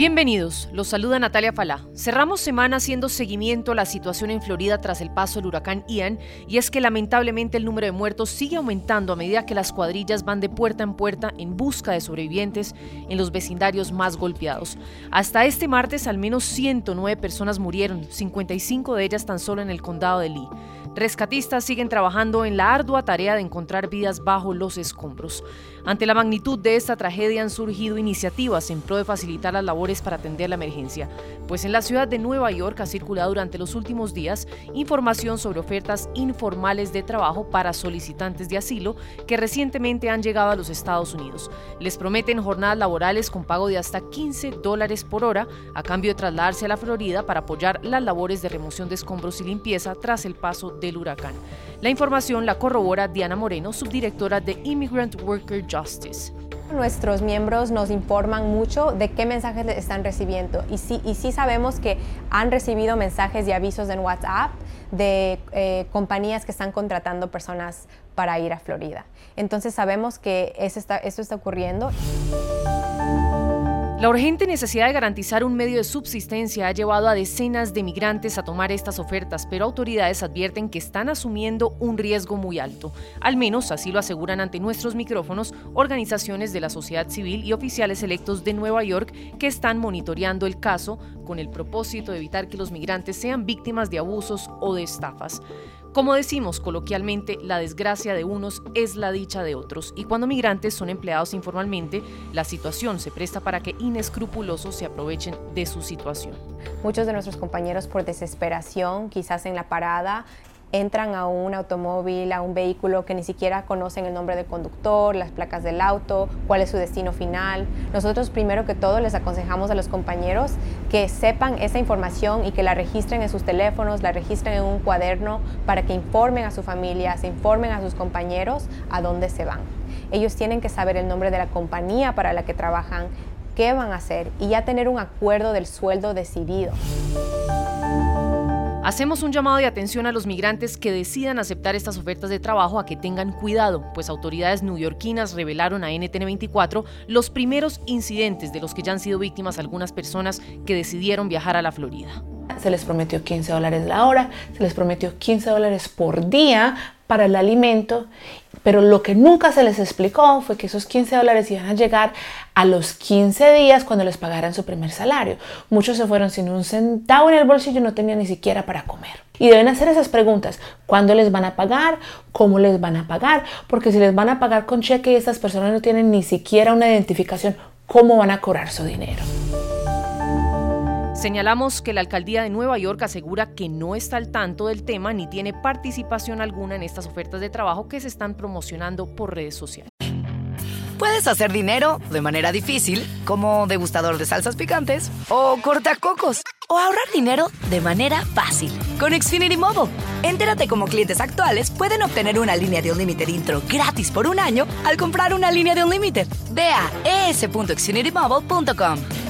Bienvenidos, los saluda Natalia Falá. Cerramos semana haciendo seguimiento a la situación en Florida tras el paso del huracán Ian y es que lamentablemente el número de muertos sigue aumentando a medida que las cuadrillas van de puerta en puerta en busca de sobrevivientes en los vecindarios más golpeados. Hasta este martes al menos 109 personas murieron, 55 de ellas tan solo en el condado de Lee. Rescatistas siguen trabajando en la ardua tarea de encontrar vidas bajo los escombros. Ante la magnitud de esta tragedia han surgido iniciativas en pro de facilitar las labores para atender la emergencia, pues en la ciudad de Nueva York ha circulado durante los últimos días información sobre ofertas informales de trabajo para solicitantes de asilo que recientemente han llegado a los Estados Unidos. Les prometen jornadas laborales con pago de hasta 15 dólares por hora a cambio de trasladarse a la Florida para apoyar las labores de remoción de escombros y limpieza tras el paso del huracán. La información la corrobora Diana Moreno, subdirectora de Immigrant Worker Justice. Nuestros miembros nos informan mucho de qué mensajes están recibiendo y sí, y sí sabemos que han recibido mensajes y avisos en WhatsApp de eh, compañías que están contratando personas para ir a Florida. Entonces sabemos que eso está, eso está ocurriendo. La urgente necesidad de garantizar un medio de subsistencia ha llevado a decenas de migrantes a tomar estas ofertas, pero autoridades advierten que están asumiendo un riesgo muy alto. Al menos así lo aseguran ante nuestros micrófonos organizaciones de la sociedad civil y oficiales electos de Nueva York que están monitoreando el caso con el propósito de evitar que los migrantes sean víctimas de abusos o de estafas. Como decimos coloquialmente, la desgracia de unos es la dicha de otros, y cuando migrantes son empleados informalmente, la situación se presta para que inescrupulosos se aprovechen de su situación. Muchos de nuestros compañeros por desesperación, quizás en la parada, entran a un automóvil, a un vehículo que ni siquiera conocen el nombre del conductor, las placas del auto, cuál es su destino final. Nosotros primero que todo les aconsejamos a los compañeros que sepan esa información y que la registren en sus teléfonos, la registren en un cuaderno para que informen a su familia, se informen a sus compañeros a dónde se van. Ellos tienen que saber el nombre de la compañía para la que trabajan, qué van a hacer y ya tener un acuerdo del sueldo decidido. Hacemos un llamado de atención a los migrantes que decidan aceptar estas ofertas de trabajo a que tengan cuidado, pues autoridades neoyorquinas revelaron a NTN24 los primeros incidentes de los que ya han sido víctimas algunas personas que decidieron viajar a la Florida. Se les prometió 15 dólares la hora, se les prometió 15 dólares por día para el alimento, pero lo que nunca se les explicó fue que esos 15 dólares iban a llegar a los 15 días cuando les pagaran su primer salario. Muchos se fueron sin un centavo en el bolsillo, no tenían ni siquiera para comer. Y deben hacer esas preguntas. ¿Cuándo les van a pagar? ¿Cómo les van a pagar? Porque si les van a pagar con cheque y estas personas no tienen ni siquiera una identificación, ¿cómo van a cobrar su dinero? Señalamos que la alcaldía de Nueva York asegura que no está al tanto del tema ni tiene participación alguna en estas ofertas de trabajo que se están promocionando por redes sociales. Puedes hacer dinero de manera difícil, como degustador de salsas picantes, o cortacocos, o ahorrar dinero de manera fácil con Xfinity Mobile. Entérate cómo clientes actuales pueden obtener una línea de un límite intro gratis por un año al comprar una línea de un límite. Ve a es.xfinitymobile.com.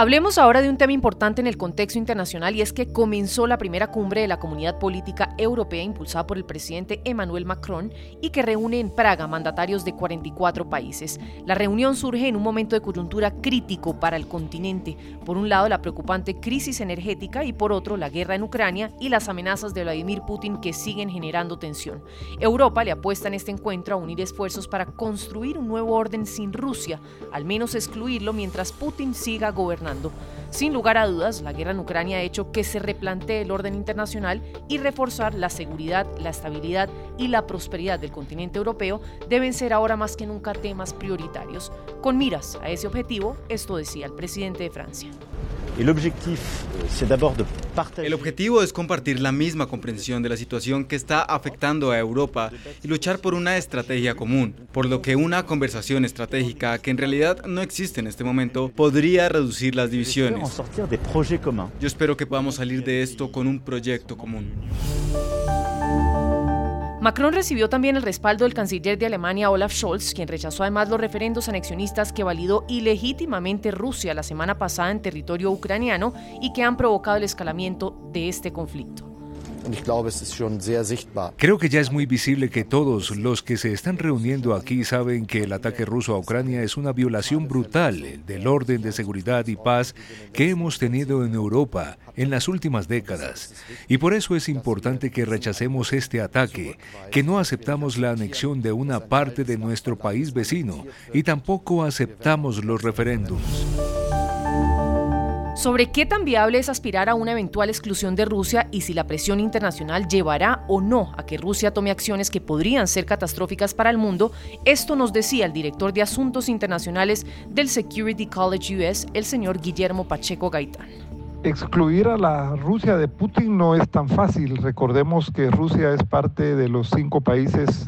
Hablemos ahora de un tema importante en el contexto internacional y es que comenzó la primera cumbre de la Comunidad Política Europea impulsada por el presidente Emmanuel Macron y que reúne en Praga mandatarios de 44 países. La reunión surge en un momento de coyuntura crítico para el continente. Por un lado, la preocupante crisis energética y por otro, la guerra en Ucrania y las amenazas de Vladimir Putin que siguen generando tensión. Europa le apuesta en este encuentro a unir esfuerzos para construir un nuevo orden sin Rusia, al menos excluirlo mientras Putin siga gobernando sin lugar a dudas, la guerra en Ucrania ha hecho que se replantee el orden internacional y reforzar la seguridad, la estabilidad y la prosperidad del continente europeo deben ser ahora más que nunca temas prioritarios. Con miras a ese objetivo, esto decía el presidente de Francia. El objetivo es compartir la misma comprensión de la situación que está afectando a Europa y luchar por una estrategia común, por lo que una conversación estratégica que en realidad no existe en este momento podría reducir las divisiones. Yo espero que podamos salir de esto con un proyecto común. Macron recibió también el respaldo del canciller de Alemania Olaf Scholz, quien rechazó además los referendos anexionistas que validó ilegítimamente Rusia la semana pasada en territorio ucraniano y que han provocado el escalamiento de este conflicto. Creo que ya es muy visible que todos los que se están reuniendo aquí saben que el ataque ruso a Ucrania es una violación brutal del orden de seguridad y paz que hemos tenido en Europa en las últimas décadas. Y por eso es importante que rechacemos este ataque, que no aceptamos la anexión de una parte de nuestro país vecino y tampoco aceptamos los referéndums sobre qué tan viable es aspirar a una eventual exclusión de Rusia y si la presión internacional llevará o no a que Rusia tome acciones que podrían ser catastróficas para el mundo, esto nos decía el director de Asuntos Internacionales del Security College US, el señor Guillermo Pacheco Gaitán. Excluir a la Rusia de Putin no es tan fácil. Recordemos que Rusia es parte de los cinco países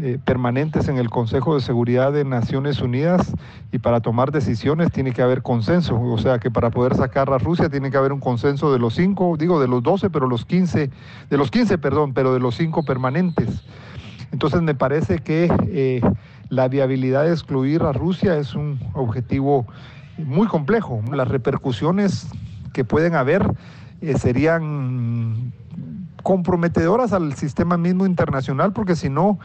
eh, permanentes en el Consejo de Seguridad de Naciones Unidas y para tomar decisiones tiene que haber consenso. O sea que para poder sacar a Rusia tiene que haber un consenso de los cinco, digo de los doce, pero los quince, de los quince, perdón, pero de los cinco permanentes. Entonces me parece que eh, la viabilidad de excluir a Rusia es un objetivo muy complejo. Las repercusiones que pueden haber eh, serían comprometedoras al sistema mismo internacional, porque si no,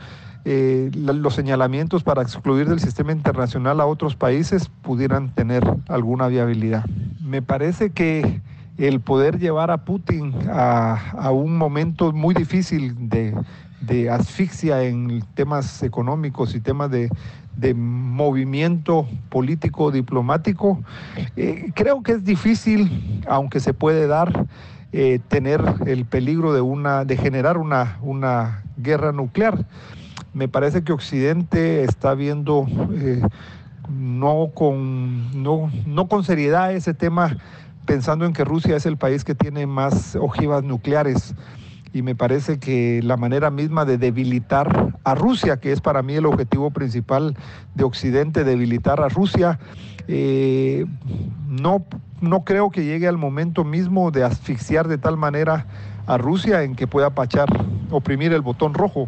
eh, los señalamientos para excluir del sistema internacional a otros países pudieran tener alguna viabilidad. Me parece que el poder llevar a Putin a, un momento muy difícil de, asfixia en temas económicos y temas de, movimiento político diplomático, eh, creo que es difícil, aunque se puede dar, eh, tener el peligro de, una, de generar una, una guerra nuclear me parece que Occidente está viendo eh, no, con, no, no con seriedad ese tema, pensando en que Rusia es el país que tiene más ojivas nucleares. Y me parece que la manera misma de debilitar a Rusia, que es para mí el objetivo principal de Occidente, debilitar a Rusia, eh, no, no creo que llegue al momento mismo de asfixiar de tal manera a Rusia en que pueda pachar, oprimir el botón rojo.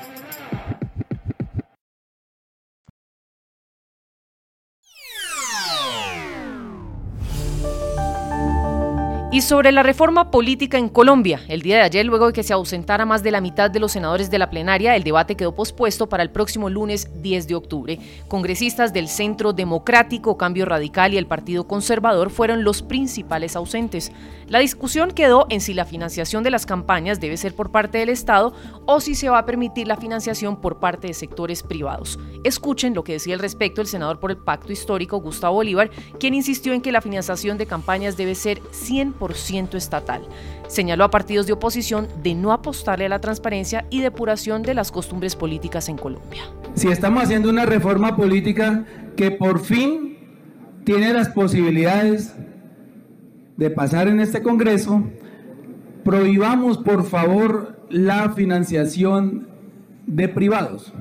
Sobre la reforma política en Colombia, el día de ayer, luego de que se ausentara más de la mitad de los senadores de la plenaria, el debate quedó pospuesto para el próximo lunes 10 de octubre. Congresistas del Centro Democrático, Cambio Radical y el Partido Conservador fueron los principales ausentes. La discusión quedó en si la financiación de las campañas debe ser por parte del Estado o si se va a permitir la financiación por parte de sectores privados. Escuchen lo que decía al respecto el senador por el Pacto Histórico, Gustavo Bolívar, quien insistió en que la financiación de campañas debe ser 100% estatal. Señaló a partidos de oposición de no apostarle a la transparencia y depuración de las costumbres políticas en Colombia. Si estamos haciendo una reforma política que por fin tiene las posibilidades de pasar en este Congreso, prohibamos por favor la financiación de privados.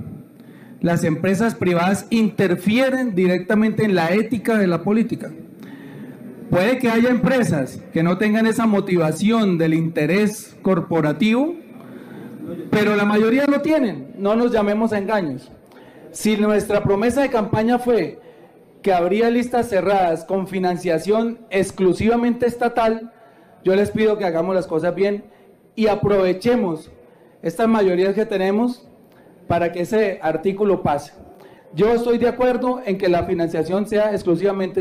Las empresas privadas interfieren directamente en la ética de la política. Puede que haya empresas que no tengan esa motivación del interés corporativo, pero la mayoría lo tienen, no nos llamemos a engaños. Si nuestra promesa de campaña fue que habría listas cerradas con financiación exclusivamente estatal, yo les pido que hagamos las cosas bien y aprovechemos estas mayorías que tenemos para que ese artículo pase. Yo estoy de acuerdo en que la financiación sea exclusivamente